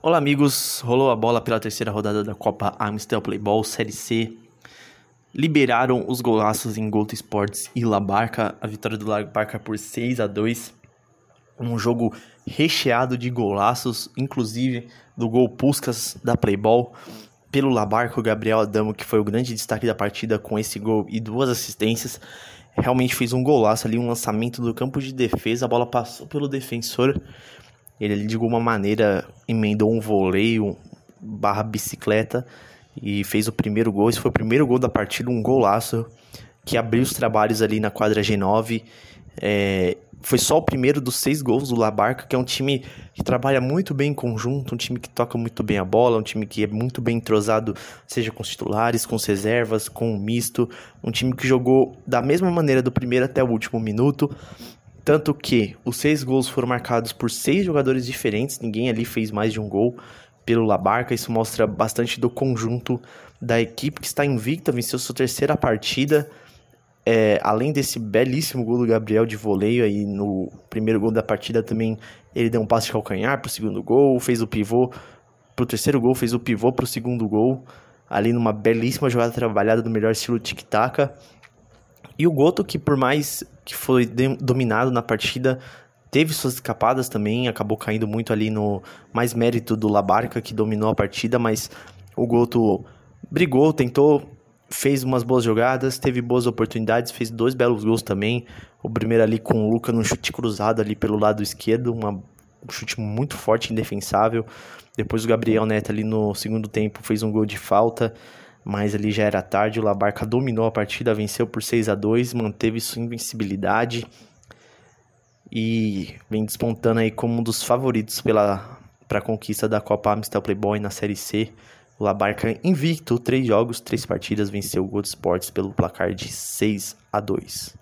Olá amigos, rolou a bola pela terceira rodada da Copa Amstel Playball Série C. Liberaram os golaços em Gold Sports e La Barca, a vitória do La Barca por 6 a 2. Um jogo recheado de golaços, inclusive do gol Puskas da Playball. Pelo La Barca, o Gabriel Adamo, que foi o grande destaque da partida com esse gol e duas assistências, realmente fez um golaço ali, um lançamento do campo de defesa, a bola passou pelo defensor ele de alguma maneira emendou um voleio barra bicicleta e fez o primeiro gol. Esse foi o primeiro gol da partida, um golaço que abriu os trabalhos ali na quadra G9. É, foi só o primeiro dos seis gols do Labarca, que é um time que trabalha muito bem em conjunto, um time que toca muito bem a bola, um time que é muito bem entrosado, seja com os titulares, com as reservas, com o misto, um time que jogou da mesma maneira do primeiro até o último minuto, tanto que os seis gols foram marcados por seis jogadores diferentes, ninguém ali fez mais de um gol pelo Labarca. Isso mostra bastante do conjunto da equipe que está invicta, venceu sua terceira partida. É, além desse belíssimo gol do Gabriel de voleio aí no primeiro gol da partida também ele deu um passe de calcanhar para o segundo gol, fez o pivô para o terceiro gol, fez o pivô para o segundo gol, ali numa belíssima jogada trabalhada do melhor estilo tic-tac. E o Goto, que por mais que foi dominado na partida, teve suas escapadas também, acabou caindo muito ali no mais mérito do Labarca, que dominou a partida, mas o Goto brigou, tentou, fez umas boas jogadas, teve boas oportunidades, fez dois belos gols também. O primeiro ali com o Luca no chute cruzado ali pelo lado esquerdo, uma, um chute muito forte, indefensável. Depois o Gabriel Neto ali no segundo tempo fez um gol de falta mas ali já era tarde, o Labarca dominou a partida, venceu por 6 a 2 manteve sua invencibilidade e vem despontando aí como um dos favoritos pela para a conquista da Copa Amstel Playboy na Série C. O Labarca invicto, três jogos, três partidas, venceu o Gold Sports pelo placar de 6 a 2.